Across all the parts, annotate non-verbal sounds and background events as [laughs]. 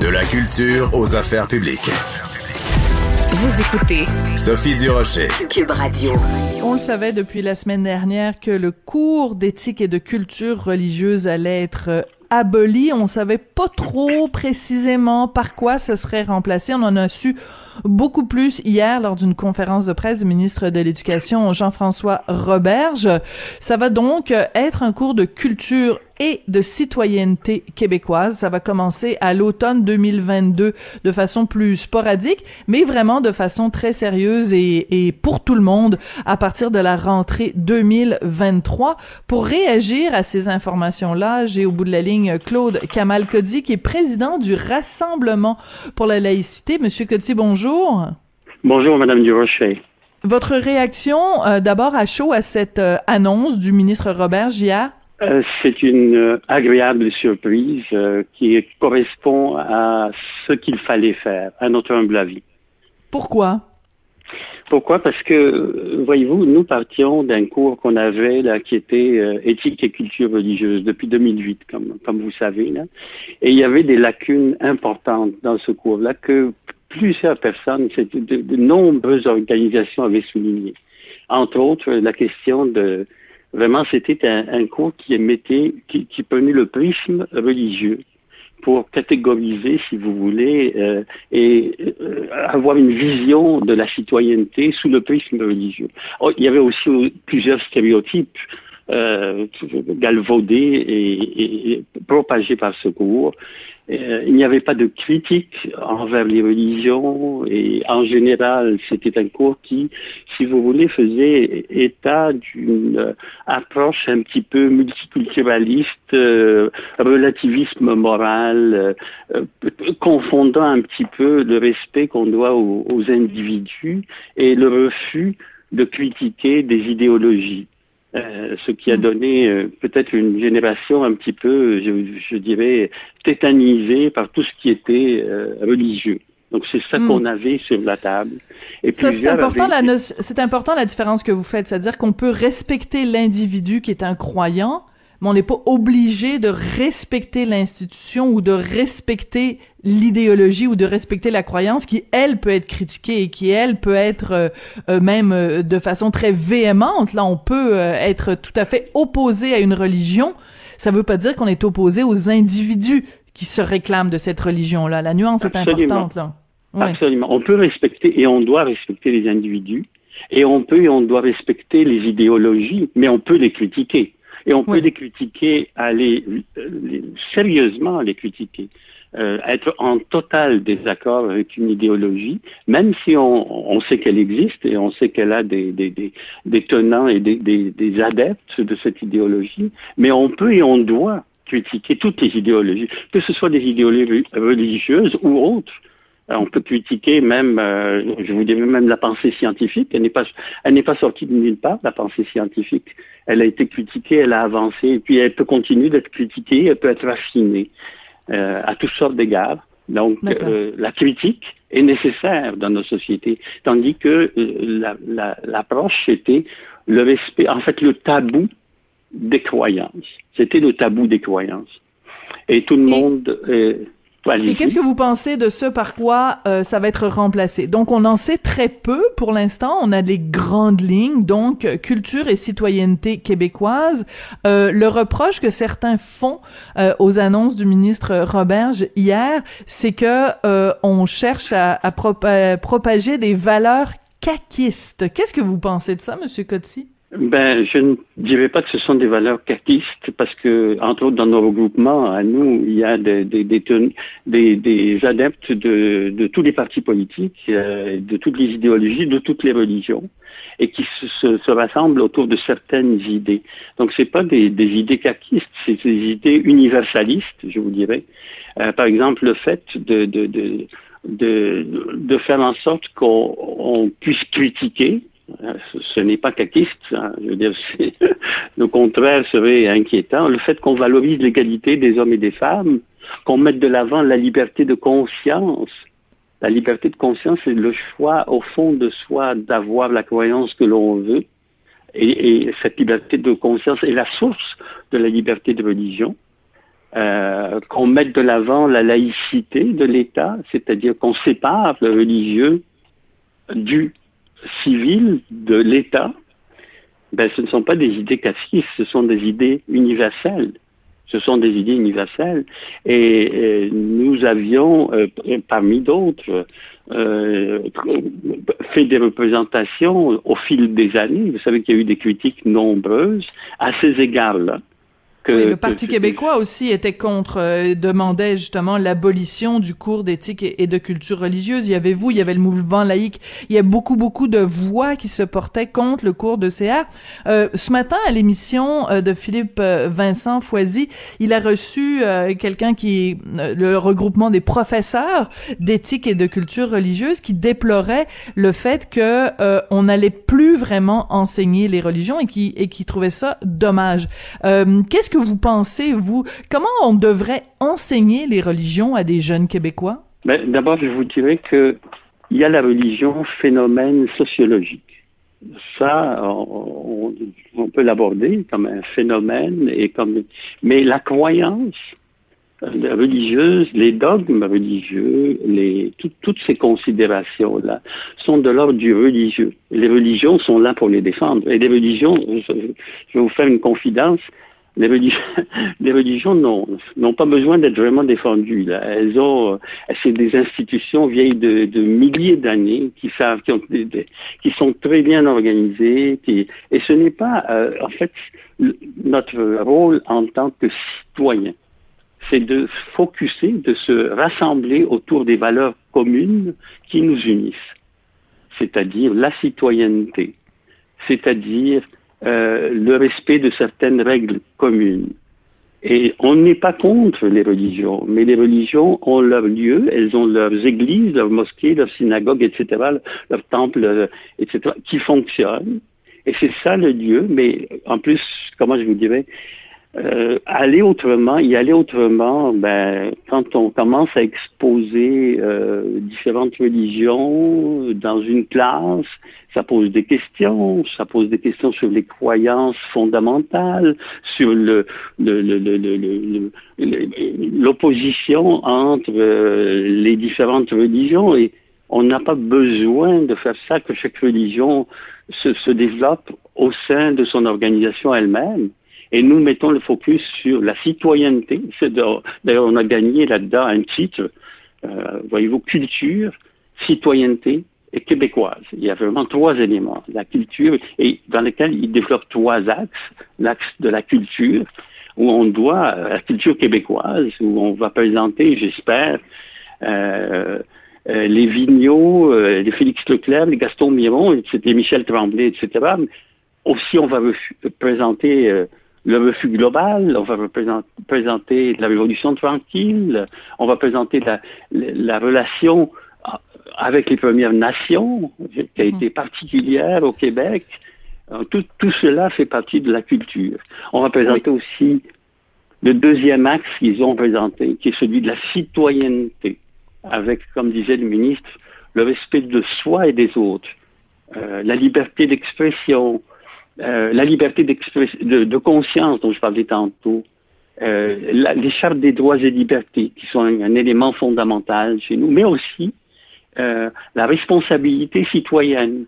De la culture aux affaires publiques. Vous écoutez Sophie Durocher. Cube Radio. On le savait depuis la semaine dernière que le cours d'éthique et de culture religieuse allait être euh, aboli. On savait pas trop précisément par quoi ce serait remplacé. On en a su beaucoup plus hier lors d'une conférence de presse du ministre de l'Éducation Jean-François Roberge. Ça va donc être un cours de culture et de citoyenneté québécoise. Ça va commencer à l'automne 2022 de façon plus sporadique, mais vraiment de façon très sérieuse et, et pour tout le monde à partir de la rentrée 2023. Pour réagir à ces informations-là, j'ai au bout de la ligne Claude Kamal-Cody, qui est président du Rassemblement pour la laïcité. Monsieur Cody, bonjour. Bonjour, Madame Durocher. Votre réaction, euh, d'abord à chaud à cette euh, annonce du ministre Robert Gia? Euh, c'est une euh, agréable surprise euh, qui correspond à ce qu'il fallait faire, à notre humble avis. Pourquoi? Pourquoi? Parce que, voyez-vous, nous partions d'un cours qu'on avait là, qui était éthique et culture religieuse depuis 2008, comme, comme vous savez. Là. Et il y avait des lacunes importantes dans ce cours-là que plusieurs personnes, de, de nombreuses organisations avaient soulignées. Entre autres, la question de Vraiment, c'était un, un, cours qui émettait, qui, qui, prenait le prisme religieux pour catégoriser, si vous voulez, euh, et euh, avoir une vision de la citoyenneté sous le prisme religieux. Oh, il y avait aussi plusieurs stéréotypes euh, galvaudés et, propagés par ce cours. Euh, il n'y avait pas de critique envers les religions et en général, c'était un cours qui, si vous voulez, faisait état d'une approche un petit peu multiculturaliste, euh, relativisme moral, euh, confondant un petit peu le respect qu'on doit aux individus et le refus de critiquer des idéologies. Euh, ce qui a mm. donné euh, peut-être une génération un petit peu, je, je, dirais, tétanisée par tout ce qui était euh, religieux. Donc c'est ça mm. qu'on avait sur la table. Et c'est important, la, c'est important la différence que vous faites, c'est-à-dire qu'on peut respecter l'individu qui est un croyant, mais on n'est pas obligé de respecter l'institution ou de respecter l'idéologie ou de respecter la croyance qui, elle, peut être critiquée et qui, elle, peut être euh, euh, même euh, de façon très véhémente. Là, on peut être tout à fait opposé à une religion. Ça veut pas dire qu'on est opposé aux individus qui se réclament de cette religion-là. La nuance est importante, là. Absolument. On peut respecter et on doit respecter les individus et on peut et on doit respecter les idéologies, mais on peut les critiquer. Et on peut les critiquer, aller les, sérieusement les critiquer. Euh, être en total désaccord avec une idéologie, même si on, on sait qu'elle existe et on sait qu'elle a des, des, des, des, tenants et des, des adeptes de cette idéologie, mais on peut et on doit critiquer toutes les idéologies, que ce soit des idéologies religieuses ou autres. On peut critiquer même, euh, je vous dirais même la pensée scientifique. Elle n'est pas, elle n'est pas sortie de nulle part. La pensée scientifique, elle a été critiquée, elle a avancé, et puis elle peut continuer d'être critiquée, elle peut être affinée euh, à toutes sortes d'égards. Donc, euh, la critique est nécessaire dans nos sociétés, tandis que euh, l'approche la, était le respect, en fait, le tabou des croyances. C'était le tabou des croyances. Et tout le monde. Et qu'est-ce que vous pensez de ce par quoi euh, ça va être remplacé? Donc, on en sait très peu pour l'instant. On a des grandes lignes, donc culture et citoyenneté québécoise. Euh, le reproche que certains font euh, aux annonces du ministre Roberge hier, c'est que euh, on cherche à, à propager des valeurs caquistes. Qu'est-ce que vous pensez de ça, Monsieur Coty? Ben, je ne dirais pas que ce sont des valeurs caquistes parce que, entre autres, dans nos regroupements, à nous, il y a des, des, des, des adeptes de, de, tous les partis politiques, euh, de toutes les idéologies, de toutes les religions, et qui se, se, rassemblent autour de certaines idées. Donc, c'est pas des, des idées caquistes, c'est des idées universalistes, je vous dirais. Euh, par exemple, le fait de, de, de de, de, faire en sorte qu'on puisse critiquer ce n'est pas caquiste. Hein. Je veux dire, [laughs] le contraire serait inquiétant. Le fait qu'on valorise l'égalité des hommes et des femmes, qu'on mette de l'avant la liberté de conscience. La liberté de conscience, c'est le choix au fond de soi d'avoir la croyance que l'on veut. Et, et, cette liberté de conscience est la source de la liberté de religion. Euh, qu'on mette de l'avant la laïcité de l'État, c'est-à-dire qu'on sépare le religieux du civil de l'État, ben, ce ne sont pas des idées cassistes, ce sont des idées universelles. Ce sont des idées universelles. Et, nous avions, euh, parmi d'autres, euh, fait des représentations au fil des années. Vous savez qu'il y a eu des critiques nombreuses à ces égards-là le Parti québécois aussi était contre, euh, demandait justement l'abolition du cours d'éthique et, de culture religieuse. Il y avait vous, il y avait le mouvement laïque. Il y a beaucoup, beaucoup de voix qui se portaient contre le cours de CA. Euh, ce matin, à l'émission euh, de Philippe Vincent Foisy, il a reçu quelqu'un qui, le regroupement des professeurs d'éthique et de culture religieuse, qui déplorait le fait que on n'allait plus vraiment enseigner les religions et qui, et qui trouvait ça dommage. Qu'est-ce que vous pensez, vous? Comment on devrait enseigner les religions à des jeunes Québécois? Ben, D'abord, je vous dirais que il y a la religion phénomène sociologique. Ça, on, peut l'aborder comme un phénomène et comme, mais la croyance euh, religieuse, les dogmes religieux, les, toutes ces considérations-là sont de l'ordre du religieux. Les religions sont là pour les défendre. Et les religions, je vais vous faire une confidence, [laughs] les religions, les religions n'ont pas besoin d'être vraiment défendues. Là. Elles ont, euh, c'est des institutions vieilles de, de milliers d'années qui savent, qui, ont, qui, sont très bien organisées. Qui, et ce n'est pas, euh, en fait, notre rôle en tant que citoyen, c'est de focuser, de se rassembler autour des valeurs communes qui nous unissent, c'est-à-dire la citoyenneté, c'est-à-dire euh, le respect de certaines règles communes. Et on n'est pas contre les religions, mais les religions ont leur lieu, elles ont leurs églises, leurs mosquées, leurs synagogues, etc., leurs temples, euh, etc., qui fonctionnent. Et c'est ça le lieu, mais en plus, comment je vous dirais, euh, aller autrement, y aller autrement, ben, quand on commence à exposer euh, différentes religions dans une classe, ça pose des questions, ça pose des questions sur les croyances fondamentales, sur le, l'opposition entre euh, les différentes religions. Et on n'a pas besoin de faire ça que chaque religion se, se développe au sein de son organisation elle-même et nous mettons le focus sur la citoyenneté. D'ailleurs, on a gagné là-dedans un titre, euh, voyez-vous, culture, citoyenneté et québécoise. Il y a vraiment trois éléments. La culture, et dans lesquels il développe trois axes. L'axe de la culture, où on doit, euh, la culture québécoise, où on va présenter, j'espère, euh, euh, les Vigneault, euh, les Félix Leclerc, les Gaston Miron, les Michel Tremblay, etc. Aussi, on va présenter le refus global, on va présenter la révolution tranquille, on va présenter la, la, relation avec les Premières Nations, qui a été mhm. particulière au Québec. Tout, tout, cela fait partie de la culture. On va présenter aussi le deuxième axe qu'ils ont présenté, qui est celui de la citoyenneté, avec, comme disait le ministre, le respect de soi et des autres, euh, la liberté d'expression, euh, la liberté de, de, conscience dont je parlais tantôt, euh, les chartes des droits et libertés qui sont un, élément fondamental chez nous, mais aussi euh, la responsabilité citoyenne.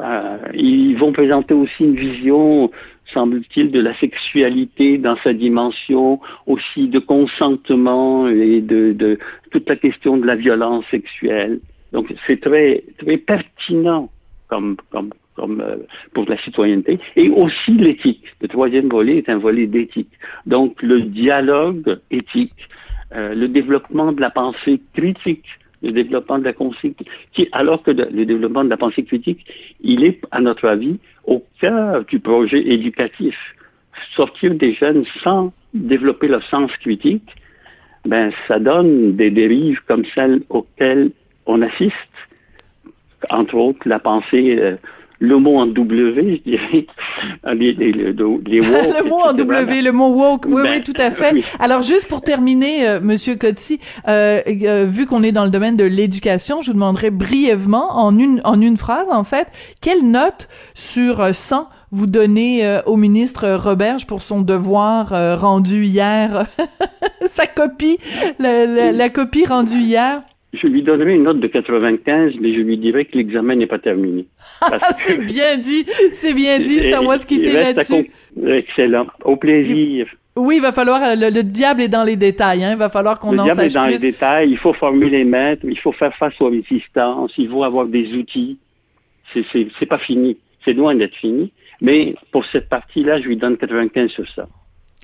Euh, ils vont présenter aussi une vision, semble-t-il, de la sexualité dans sa dimension aussi de consentement et de, de toute la question de la violence sexuelle. Donc c'est très très pertinent comme, comme, comme euh, pour la citoyenneté, et aussi l'éthique. Le troisième volet est un volet d'éthique. Donc le dialogue éthique, euh, le développement de la pensée critique, le développement de la pensée, qui, alors que le développement de la pensée critique, il est, à notre avis, au cœur du projet éducatif. Sortir des jeunes sans développer leur sens critique, ben, ça donne des dérives comme celles auxquelles on assiste, entre autres la pensée euh, le mot en W, je dirais, les, [laughs] les, les, le [laughs] mot en W, le mot woke, oui, oui, ben, tout à [laughs] fait. Alors, juste pour terminer, euh, Monsieur Cotty, euh, euh, vu qu'on est dans le domaine de l'éducation, je vous demanderai brièvement, en une, en une phrase, en fait, quelle note sur 100 vous donnez euh, au ministre Roberge pour son devoir euh, rendu hier, sa copie, la, copie rendue hier? Je lui donnerai une note de 95, mais je lui dirai que l'examen n'est pas terminé. c'est bien dit, c'est bien dit, ça moi ce qui était là-dessus. Excellent. Au plaisir. Oui, il va falloir, euh, le, diable est dans les détails, hein, il va falloir qu'on en sache plus. Le diable est dans les détails, il faut former les maîtres, il faut faire face aux résistances, il faut avoir des outils. C'est pas fini, c'est loin d'être fini, mais pour cette partie-là, je lui donne 95 sur ça.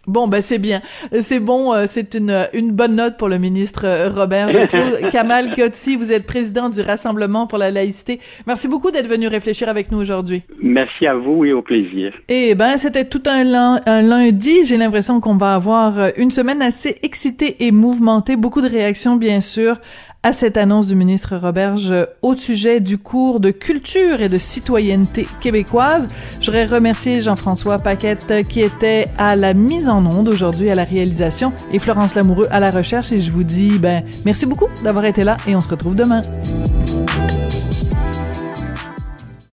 Bon, ben c'est bien. C'est bon, euh, c'est une, une bonne note pour le ministre euh, Robert [laughs] Kamal Kotsi, vous êtes président du Rassemblement pour la laïcité. Merci beaucoup d'être venu réfléchir avec nous aujourd'hui. Merci à vous et au plaisir. Eh ben, c'était tout un, un lundi. J'ai l'impression qu'on va avoir euh, une semaine assez excitée et mouvementée. Beaucoup de réactions, bien sûr à cette annonce du ministre Roberge au sujet du cours de culture et de citoyenneté québécoise. J'aurais remercié Jean-François Paquette qui était à la mise en onde aujourd'hui à la réalisation et Florence Lamoureux à la recherche et je vous dis ben merci beaucoup d'avoir été là et on se retrouve demain.